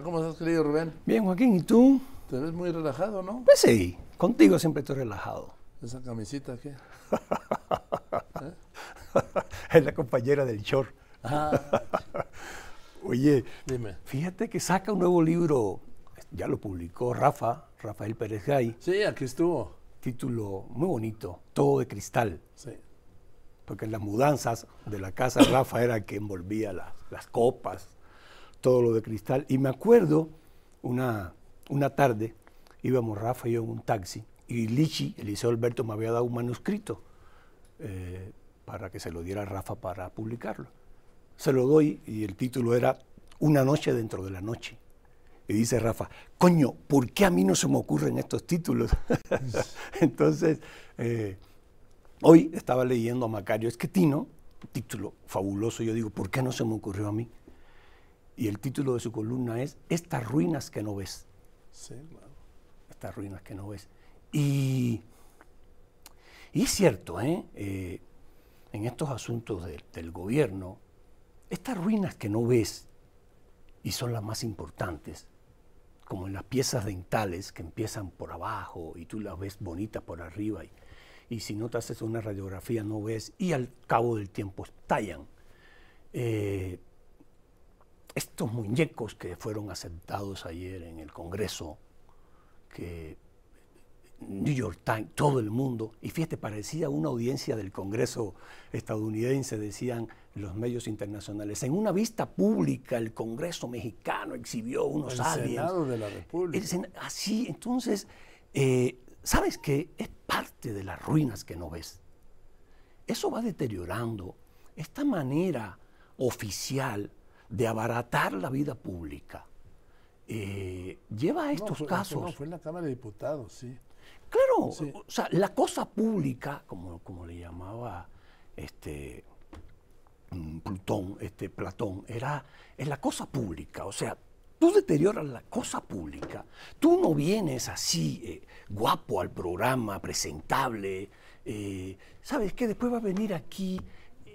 ¿Cómo estás, querido Rubén? Bien, Joaquín, ¿y tú? Te ves muy relajado, ¿no? Pues sí, contigo siempre estoy relajado. ¿Esa camisita qué? es la compañera del short. Ah, Oye, dime. fíjate que saca un nuevo libro, ya lo publicó Rafa, Rafael Pérez Gay, Sí, aquí estuvo. título muy bonito, Todo de Cristal, Sí. porque en las mudanzas de la casa Rafa era que envolvía la- las copas, todo lo de cristal. Y me acuerdo una, una tarde, íbamos Rafa y yo en un taxi, y Lichi, Eliseo Alberto, me había dado un manuscrito eh, para que se lo diera a Rafa para publicarlo. Se lo doy y el título era Una noche dentro de la noche. Y dice Rafa, coño, ¿por qué a mí no se me ocurren estos títulos? Entonces, eh, hoy estaba leyendo a Macario Esquetino, título fabuloso, yo digo, ¿por qué no se me ocurrió a mí? Y el título de su columna es Estas ruinas que no ves Sí, claro. estas ruinas que no ves. Y, y es cierto, ¿eh? Eh, en estos asuntos de- del gobierno, estas ruinas que no ves, y son las más importantes, como en las piezas dentales que empiezan por abajo y tú las ves bonitas por arriba, y, y si no te haces una radiografía no ves, y al cabo del tiempo estallan. Eh, estos muñecos que fueron aceptados ayer en el Congreso, que New York Times, todo el mundo, y fíjate, parecía una audiencia del Congreso estadounidense, decían los medios internacionales. En una vista pública, el Congreso mexicano exhibió unos El aliens. Senado de la República. El así, entonces, eh, ¿sabes qué? Es parte de las ruinas que no ves. Eso va deteriorando esta manera oficial de abaratar la vida pública. eh, lleva a No, estos fue- casos. No, fue en la Cámara de Diputados, sí. Claro, Sí. o sea, la cosa pública, como, como le llamaba este mm, Plutón, este Platón, era es la cosa pública. O sea, tú deterioras la cosa pública. Tú no vienes así eh, guapo al programa, presentable. eh, Sabes que después va a venir aquí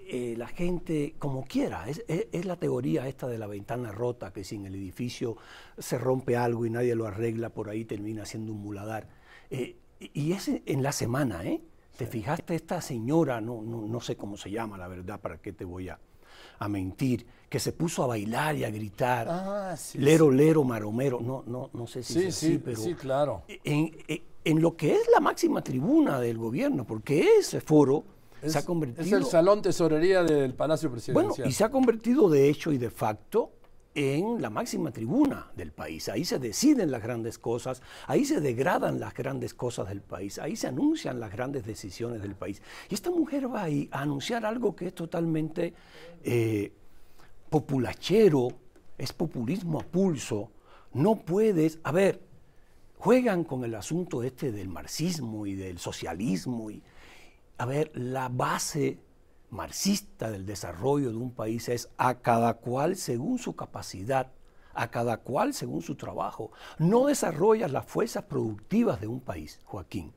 eh, la gente como quiera. Es, es- es la teoría esta de la ventana rota, que si en el edificio se rompe algo y nadie lo arregla, por ahí termina siendo un muladar. Eh, y es en- la semana, ¿eh? ¿Te fijaste esta señora, no, no, no sé cómo se llama, la verdad, para qué te voy a, a mentir, que se puso a bailar y a gritar, Ah, sí. lero, lero, maromero, no, no, no sé si Sí, es sí, así, pero sí, claro. en, en- en lo que es la máxima tribuna del gobierno, porque ese foro Es, se ha es convertido... el salón tesorería del Palacio Bueno, Presidencial. y se ha convertido de hecho y de facto en la máxima tribuna del país. Ahí se deciden las grandes cosas, ahí se degradan las grandes cosas del país, ahí se anuncian las grandes decisiones del país. Y esta mujer va ahí a anunciar algo que es totalmente eh, populachero, es populismo a pulso. No puedes, a ver, juegan con el asunto este del marxismo y del socialismo y, a ver, la base marxista del desarrollo de un país es a cada cual según su capacidad, a cada cual según su trabajo. No desarrollas las fuerzas productivas de un país, Joaquín,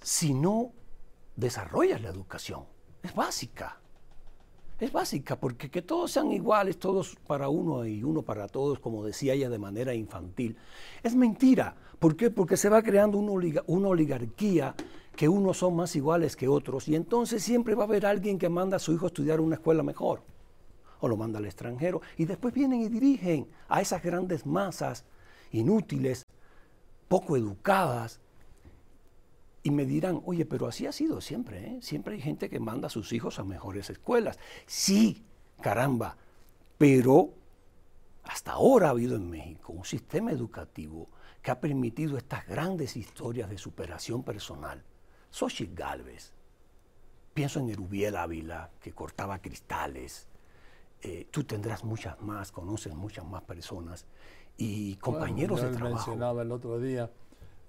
si no desarrollas la educación. Es básica. Es básica, porque que todos sean iguales, todos para uno y uno para todos, como decía ella de manera infantil, es mentira. ¿Por qué? Porque se va creando una, oliga- una oligarquía que unos son más iguales que otros y entonces siempre va a haber alguien que manda a su hijo a estudiar una escuela mejor o lo manda al extranjero y después vienen y dirigen a esas grandes masas inútiles, poco educadas, y me dirán, oye, pero así ha sido siempre, ¿eh? Siempre hay gente que manda a sus hijos a mejores escuelas. Sí, caramba, pero hasta ahora ha habido en México un sistema educativo que ha permitido estas grandes historias de superación personal. Xochitl Galvez, pienso en Erubiel Ávila, que cortaba cristales. Eh, tú tendrás muchas más, conoces muchas más personas y compañeros Bueno, de yo trabajo. mencionaba el otro día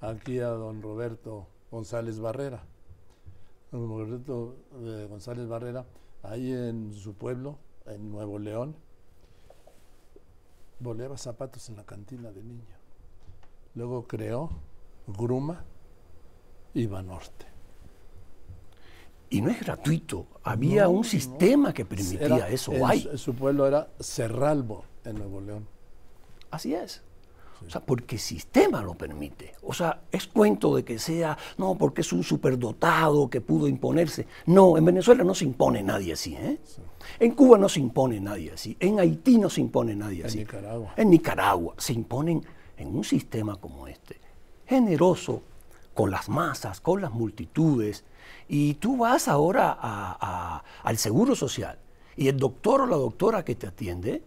aquí a don Roberto González Barrera. Don Roberto eh, González Barrera, ahí en su pueblo, en Nuevo León, boleaba zapatos en la cantina de niño. Luego creó Gruma y Banorte. Y no es gratuito. Había un sistema que permitía eso. En, su pueblo era Cerralbo, en Nuevo León. Así es. O sea, porque el sistema lo permite. O sea, es cuento de que sea, no, porque es un superdotado que pudo imponerse. No, en Venezuela no se impone nadie así. ¿eh? En Cuba no se impone nadie así. En Haití no se impone nadie así. En Nicaragua. En Nicaragua se imponen en un sistema como este, generoso con las masas, con las multitudes. Y tú vas ahora al Seguro Social y el doctor o la doctora que te atiende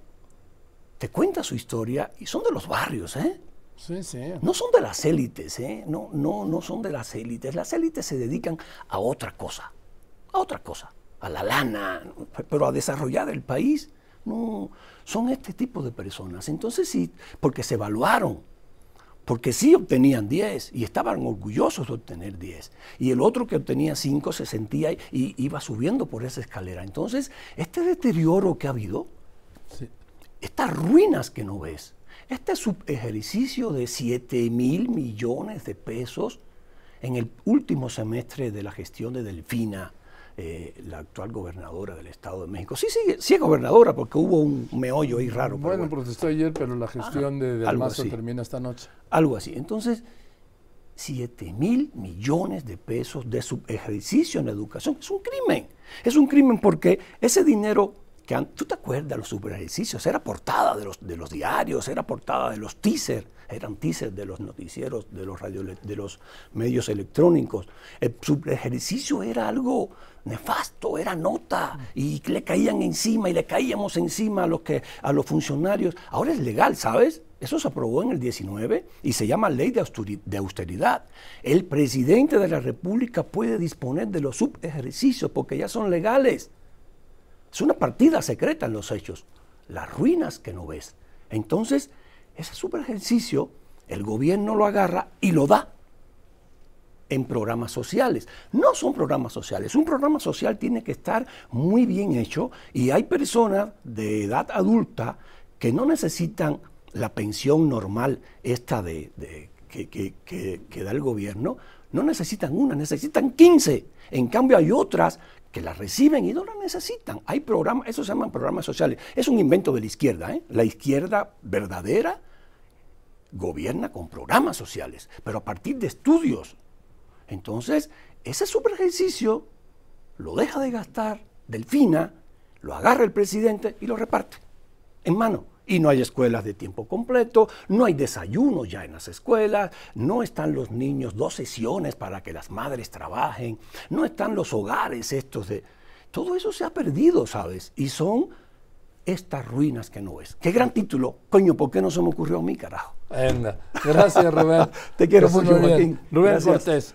te cuenta su historia y son de los barrios, ¿eh? Sí, sí. No son de las élites, ¿eh? No, no, no son de las élites. Las élites se dedican a otra cosa, a otra cosa, a la lana, pero a desarrollar el país. No, son este tipo de personas. Entonces sí, porque se evaluaron, porque sí obtenían 10 y estaban orgullosos de obtener 10. Y el otro que obtenía 5 se sentía y iba subiendo por esa escalera. Entonces, este deterioro que ha habido, sí estas ruinas que no ves, este ejercicio de 7 mil millones de pesos en el último semestre de la gestión de Delfina, eh, la actual gobernadora del Estado de México. Sí, sí, sí es gobernadora porque hubo un meollo ahí raro. Bueno, protestó ayer, pero la gestión de Del Mazo termina esta noche. Algo así. Entonces, 7 mil millones de pesos de su ejercicio en la educación es un crimen. Es un crimen porque ese dinero ¿Tú te acuerdas los super? Era portada de los, de los diarios, era portada de los teasers, eran teasers de los noticieros, de los, medios electrónicos. El super era algo nefasto, era nota, y le caían encima y le caíamos encima a los, que, a los funcionarios. Ahora es legal, ¿sabes? Eso se aprobó en el 19 y se llama ley de austeridad. El presidente de la República puede disponer de los subejercicios porque ya son legales. Es una partida secreta en los hechos. Las ruinas que no ves. Entonces, ese super ejercicio, el gobierno lo agarra y lo da en programas sociales. No son programas sociales. Un programa social tiene que estar muy bien hecho y hay personas de edad adulta que no necesitan la pensión normal esta de, que, que, da el gobierno, no necesitan una, necesitan 15. En cambio hay otras que la reciben y no la necesitan. Hay programas, eso se llaman programas sociales. Es un invento de la izquierda. ¿eh? La izquierda verdadera gobierna con programas sociales, pero a partir de estudios. Entonces, ese super ejercicio lo deja de gastar Delfina, lo agarra el presidente y lo reparte en mano y no hay escuelas de tiempo completo, no hay desayuno ya en las escuelas, no están los niños dos sesiones para que las madres trabajen, no están los hogares estos de... Todo eso se ha perdido, ¿sabes? Y son estas ruinas que no ves. Qué gran título. Coño, ¿por qué no se me ocurrió a mí, carajo? Gracias, Rubén. Te quiero mucho, Joaquín. Rubén Cortés.